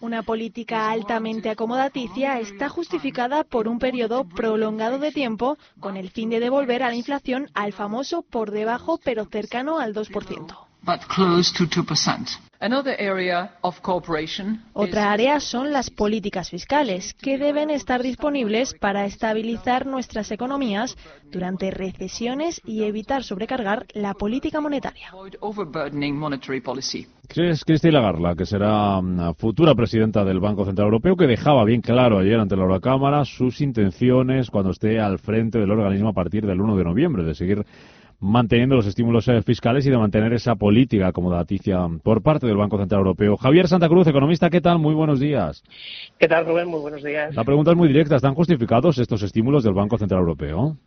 Una política altamente acomodaticia está justificada por un periodo prolongado de tiempo con el fin de devolver a la inflación al famoso por debajo pero cercano al 2%. Otra área son las políticas fiscales, que deben estar disponibles para estabilizar nuestras economías durante recesiones y evitar sobrecargar la política monetaria. Es Cristina Lagarde, que será mm, futura presidenta del Banco Central Europeo, que dejaba bien claro ayer ante la Eurocámara sus intenciones cuando esté al frente del organismo a partir del 1 de noviembre, de seguir manteniendo los estímulos eh, fiscales y de mantener esa política acomodaticia por parte del Banco Central Europeo. Javier Santa Cruz, economista, ¿qué tal? Muy buenos días. ¿Qué tal, Rubén? Muy buenos días. La pregunta es muy directa. ¿Están justificados estos estímulos del Banco Central Europeo?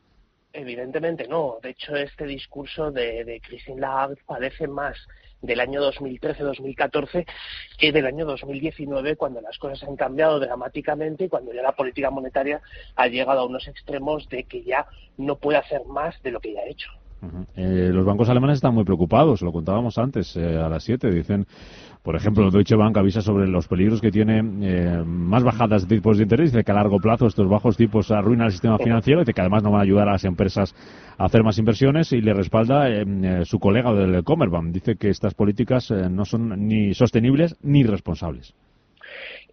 Evidentemente no. De hecho, este discurso de, de Christine Lagarde parece más del año 2013-2014 que del año 2019, cuando las cosas han cambiado dramáticamente y cuando ya la política monetaria ha llegado a unos extremos de que ya no puede hacer más de lo que ya ha hecho. Eh, los bancos alemanes están muy preocupados, lo contábamos antes eh, a las 7. Dicen, por ejemplo, Deutsche Bank avisa sobre los peligros que tiene eh, más bajadas de tipos de interés, dice que a largo plazo estos bajos tipos arruinan el sistema financiero, dice que además no van a ayudar a las empresas a hacer más inversiones y le respalda su colega del Commerzbank. Dice que estas políticas no son ni sostenibles ni responsables.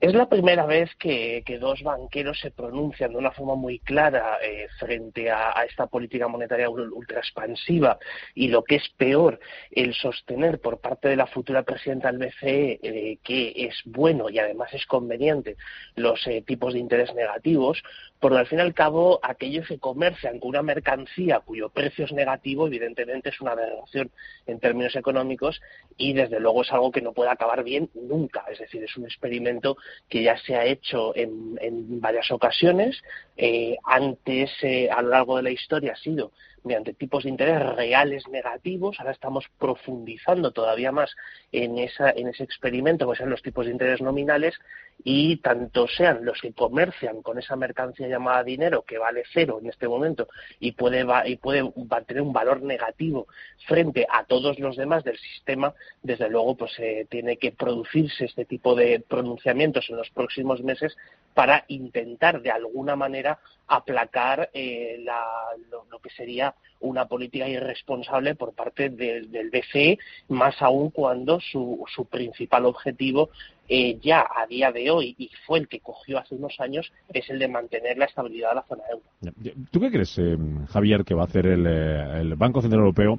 Es la primera vez que, dos banqueros se pronuncian de una forma muy clara eh, frente a, esta política monetaria ultra expansiva y lo que es peor, el sostener por parte de la futura presidenta del BCE eh, que es bueno y además es conveniente los eh, tipos de interés negativos, porque al fin y al cabo aquellos que comercian con una mercancía cuyo precio es negativo, evidentemente es una aberración en términos económicos y desde luego es algo que no puede acabar bien nunca. Es decir, es un experimento que ya se ha hecho en, varias ocasiones. Eh, antes, eh, a lo largo de la historia, ha sido mediante tipos de interés reales negativos. Ahora estamos profundizando todavía más en, esa, en ese experimento, que sean los tipos de interés nominales, y tanto sean los que comercian con esa mercancía llamada dinero, que vale cero en este momento y puede, y puede tener un valor negativo frente a todos los demás del sistema, desde luego pues eh, tiene que producirse este tipo de pronunciamientos en los próximos meses para intentar de alguna manera aplacar eh, lo, que sería una política irresponsable por parte del BCE, más aún cuando su, su principal objetivo eh, ya a día de hoy, y fue el que cogió hace unos años, es el de mantener la estabilidad de la zona euro. ¿Tú qué crees, eh, Javier, que va a hacer el, el Banco Central Europeo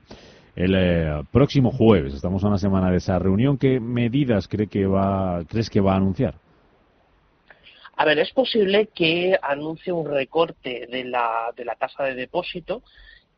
el próximo jueves? Estamos a una semana de esa reunión. ¿Qué medidas cree que va, crees que va a anunciar? A ver, es posible que anuncie un recorte de la, de la tasa de depósito.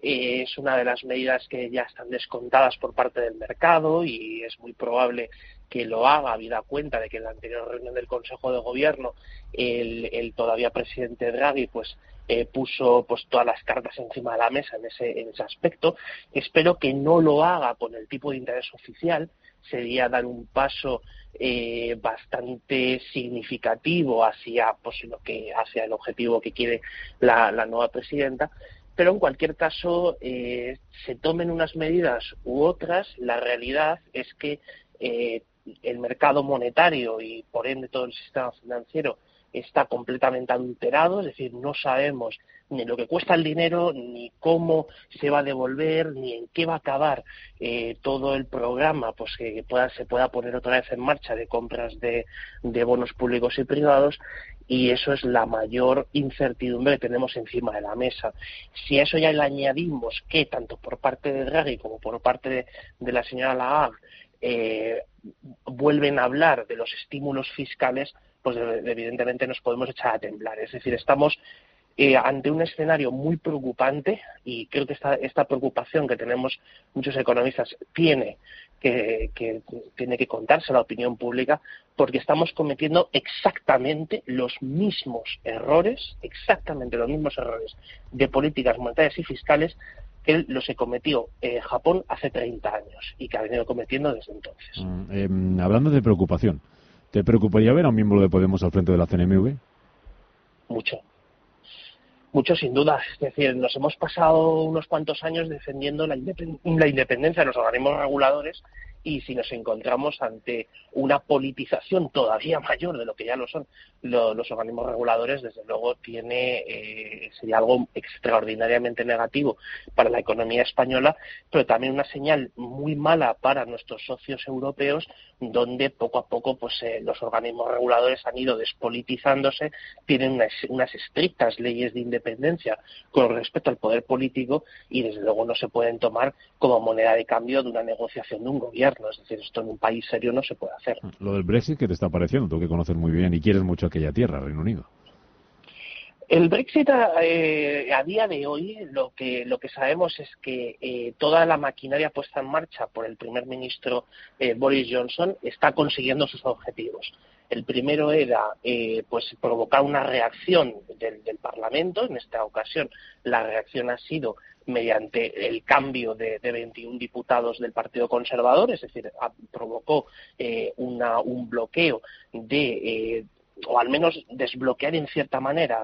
Eh, es una de las medidas que ya están descontadas por parte del mercado y es muy probable que lo haga, habida cuenta de que en la anterior reunión del Consejo de Gobierno el, todavía presidente Draghi pues eh, puso pues todas las cartas encima de la mesa en ese, en ese aspecto. Espero que no lo haga con el tipo de interés oficial, sería dar un paso eh, bastante significativo hacia pues lo que hacia el objetivo que quiere la, nueva presidenta. Pero en cualquier caso eh, se tomen unas medidas u otras. La realidad es que eh, el mercado monetario y por ende todo el sistema financiero está completamente adulterado, es decir, no sabemos ni lo que cuesta el dinero, ni cómo se va a devolver, ni en qué va a acabar eh, todo el programa, pues que pueda, se pueda poner otra vez en marcha de compras de, bonos públicos y privados, y eso es la mayor incertidumbre que tenemos encima de la mesa. Si a eso ya le añadimos que tanto por parte de Draghi como por parte de, la señora Lagarde eh, vuelven a hablar de los estímulos fiscales, pues evidentemente nos podemos echar a temblar. Es decir, estamos eh, ante un escenario muy preocupante y creo que esta, esta preocupación que tenemos muchos economistas tiene que, tiene que contarse a la opinión pública porque estamos cometiendo exactamente los mismos errores, exactamente los mismos errores de políticas monetarias y fiscales que los que cometió eh, Japón hace 30 años y que ha venido cometiendo desde entonces. Mm, em, hablando de preocupación, ¿te preocuparía ver a un miembro de Podemos al frente de la CNMV? Mucho mucho sin duda. Es decir, nos hemos pasado unos cuantos años defendiendo la, independencia de los organismos reguladores y si nos encontramos ante una politización todavía mayor de lo que ya lo son los organismos reguladores, desde luego tiene eh, sería algo extraordinariamente negativo para la economía española, pero también una señal muy mala para nuestros socios europeos, donde poco a poco pues eh, los organismos reguladores han ido despolitizándose, tienen unas estrictas leyes de independencia con respecto al poder político y desde luego no se pueden tomar como moneda de cambio de una negociación de un gobierno. Es decir, esto en un país serio no se puede hacer. Lo del Brexit, ¿qué te está pareciendo? Tú que conoces muy bien y quieres mucho aquella tierra, Reino Unido. El Brexit eh, a día de hoy lo que lo que sabemos es que eh, toda la maquinaria puesta en marcha por el primer ministro eh, Boris Johnson está consiguiendo sus objetivos. El primero era pues provocar una reacción del, Parlamento. En esta ocasión la reacción ha sido mediante el cambio de, de 21 diputados del Partido Conservador, es decir, provocó una, un bloqueo de o al menos desbloquear en cierta manera,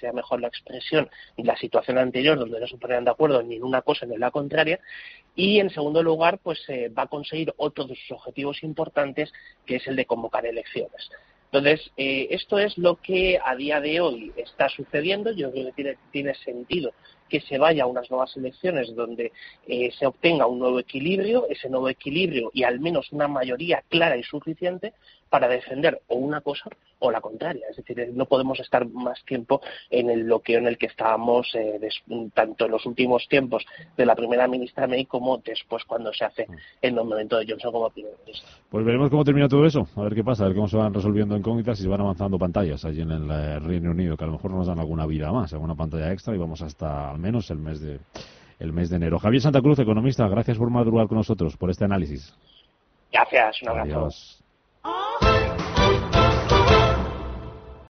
sea mejor la expresión, la situación anterior donde no se ponían de acuerdo ni en una cosa ni en la contraria, y en segundo lugar, pues eh, va a conseguir otro de sus objetivos importantes, que es el de convocar elecciones. Entonces, eh, esto es lo que a día de hoy está sucediendo. Yo creo que tiene, sentido que se vaya a unas nuevas elecciones donde eh, se obtenga un nuevo equilibrio, ese nuevo equilibrio y al menos una mayoría clara y suficiente para defender o una cosa o la contraria. Es decir, no podemos estar más tiempo en el bloqueo en el que estábamos eh, tanto en los últimos tiempos de la primera ministra May como después cuando se hace el nombramiento de Johnson como primer ministro. Pues veremos cómo termina todo eso, a ver qué pasa, a ver cómo se van resolviendo incógnitas y se van avanzando pantallas allí en el eh, Reino Unido, que a lo mejor nos dan alguna vida más, alguna pantalla extra y vamos hasta al menos el mes de el mes de enero. Javier Santa Cruz, economista, gracias por madrugar con nosotros, por este análisis. Gracias, un abrazo.